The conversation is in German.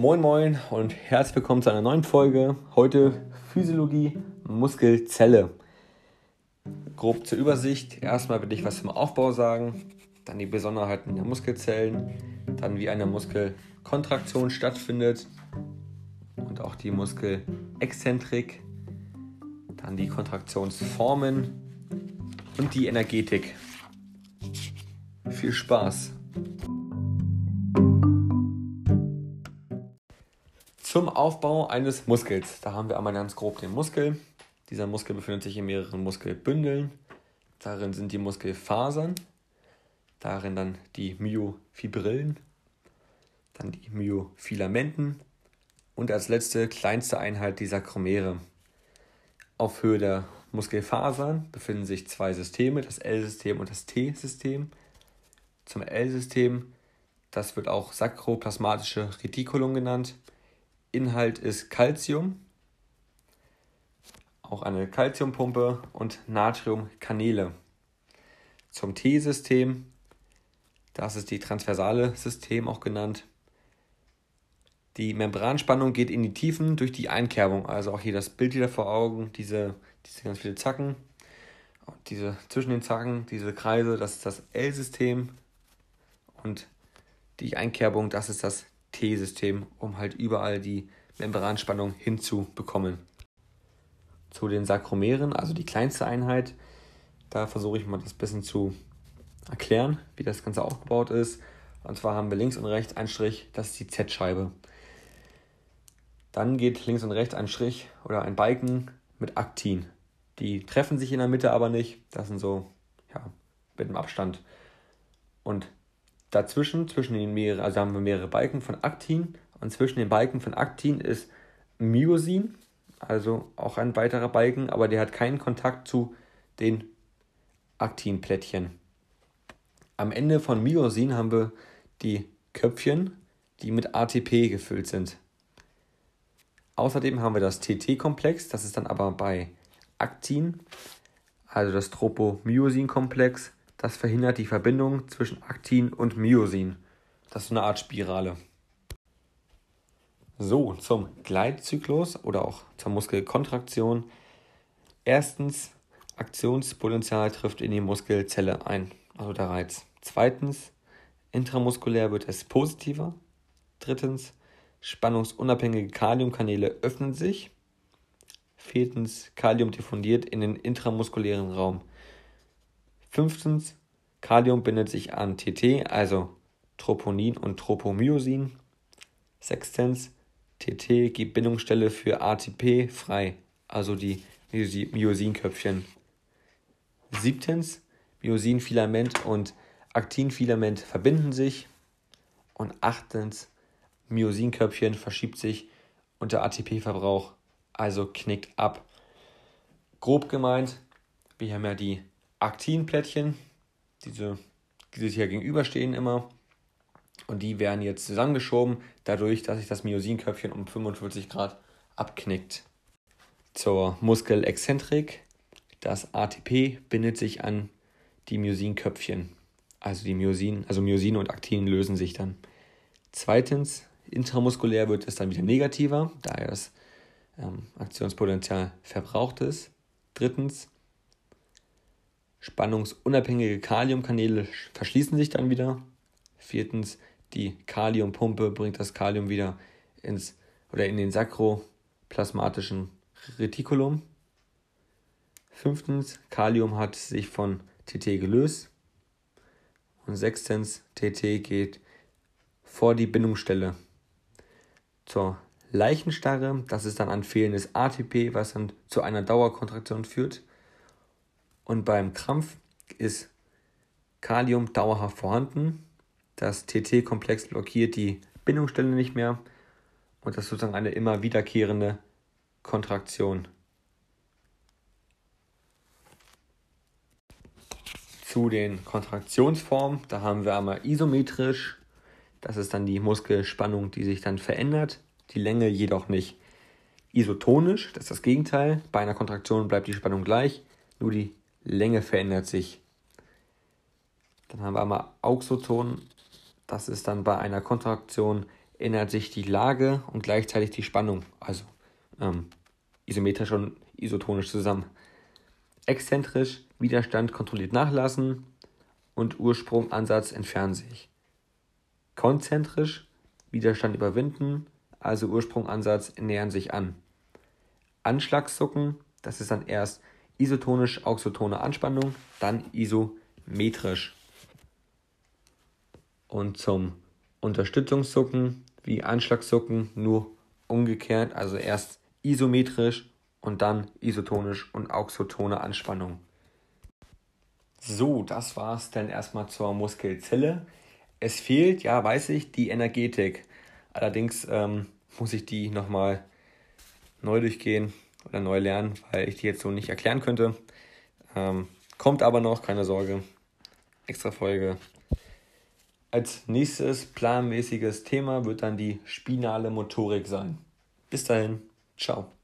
Moin Moin und herzlich willkommen zu einer neuen Folge. Heute Physiologie, Muskelzelle. Grob zur Übersicht. Erstmal will ich was zum Aufbau sagen, dann die Besonderheiten der Muskelzellen, dann wie eine Muskelkontraktion stattfindet und auch die Muskelexzentrik, dann die Kontraktionsformen und die Energetik. Viel Spaß! Zum Aufbau eines Muskels. Da haben wir einmal ganz grob den Muskel. Dieser Muskel befindet sich in mehreren Muskelbündeln. Darin sind die Muskelfasern, darin dann die Myofibrillen, dann die Myofilamenten und als letzte kleinste Einheit die Sakromere. Auf Höhe der Muskelfasern befinden sich zwei Systeme, das L-System und das T-System. Zum L-System, das wird auch sakroplasmatische Retikulum genannt. Inhalt ist Calcium, auch eine Calciumpumpe und Natriumkanäle. Zum T-System, das ist die transversale System auch genannt. Die Membranspannung geht in die Tiefen durch die Einkerbung, also auch hier das Bild wieder vor Augen, diese, diese ganz viele Zacken, diese zwischen den Zacken, diese Kreise, das ist das L-System und die Einkerbung, das ist das T-System, um halt überall die Membranspannung hinzubekommen. Zu den Sakromeren, also die kleinste Einheit, da versuche ich mal das bisschen zu erklären, wie das Ganze aufgebaut ist. Und zwar haben wir links und rechts einen Strich, das ist die Z-Scheibe. Dann geht links und rechts ein Strich oder ein Balken mit Aktin. Die treffen sich in der Mitte aber nicht. Das sind so, ja, mit einem Abstand. Und dazwischen, zwischen den mehreren, also haben wir mehrere Balken von Aktin und zwischen den Balken von Aktin ist Myosin, also auch ein weiterer Balken, aber der hat keinen Kontakt zu den Aktinplättchen. Am Ende von Myosin haben wir die Köpfchen, die mit ATP gefüllt sind. Außerdem haben wir das TT-Komplex, das ist dann aber bei Aktin, also das Tropomyosin-Komplex, das verhindert die Verbindung zwischen Aktin und Myosin. Das ist eine Art Spirale. So, zum Gleitzyklus oder auch zur Muskelkontraktion. Erstens, Aktionspotenzial trifft in die Muskelzelle ein, also der Reiz. Zweitens, intramuskulär wird es positiver. Drittens, spannungsunabhängige Kaliumkanäle öffnen sich. Viertens, Kalium diffundiert in den intramuskulären Raum. Fünftens, Kalium bindet sich an TT, also Troponin und Tropomyosin. Sechstens, TT gibt Bindungsstelle für ATP frei, also die Myosinköpfchen. Siebtens, Myosinfilament und Aktinfilament verbinden sich. Und achtens, Myosinköpfchen verschiebt sich unter ATP-Verbrauch, also knickt ab. Grob gemeint, wir haben ja die Aktinplättchen, diese, die sich hier gegenüberstehen immer. Und die werden jetzt zusammengeschoben, dadurch, dass sich das Myosinköpfchen um 45 Grad abknickt. Zur Muskelexzentrik. Das ATP bindet sich an die Myosinköpfchen. Also die Myosin, also Myosin und Aktin lösen sich dann. Zweitens, intramuskulär wird es dann wieder negativer, da das ähm, Aktionspotenzial verbraucht ist. Drittens, spannungsunabhängige Kaliumkanäle verschließen sich dann wieder. Viertens, die Kaliumpumpe bringt das Kalium wieder ins oder in den sakroplasmatischen Retikulum. Fünftens, Kalium hat sich von TT gelöst. Und sechstens, TT geht vor die Bindungsstelle zur Leichenstarre. Das ist dann ein fehlendes ATP, was dann zu einer Dauerkontraktion führt. Und beim Krampf ist Kalium dauerhaft vorhanden. Das TT-Komplex blockiert die Bindungsstelle nicht mehr. Und das ist sozusagen eine immer wiederkehrende Kontraktion. Zu den Kontraktionsformen, da haben wir einmal isometrisch, das ist dann die Muskelspannung, die sich dann verändert, die Länge jedoch nicht. Isotonisch, das ist das Gegenteil, bei einer Kontraktion bleibt die Spannung gleich, nur die Länge verändert sich. Dann haben wir einmal Auxoton, das ist dann bei einer Kontraktion ändert sich die Lage und gleichzeitig die Spannung, also ähm, isometrisch und isotonisch zusammen. Exzentrisch, Widerstand kontrolliert nachlassen und Ursprung, Ansatz entfernen sich. Konzentrisch, Widerstand überwinden, also Ursprung, Ansatz nähern sich an. Anschlagszucken, das ist dann erst isotonisch auxotone Anspannung, dann isometrisch. Und zum Unterstützungszucken wie Anschlagszucken nur umgekehrt, also erst isometrisch und dann isotonisch und auxotone Anspannung. So, das war's dann erstmal zur Muskelzelle. Es fehlt, ja, weiß ich, die Energetik. Allerdings ähm, muss ich die nochmal neu durchgehen oder neu lernen, weil ich die jetzt so nicht erklären könnte. Ähm, kommt aber noch, keine Sorge. Extra Folge. Als nächstes planmäßiges Thema wird dann die spinale Motorik sein. Bis dahin, ciao.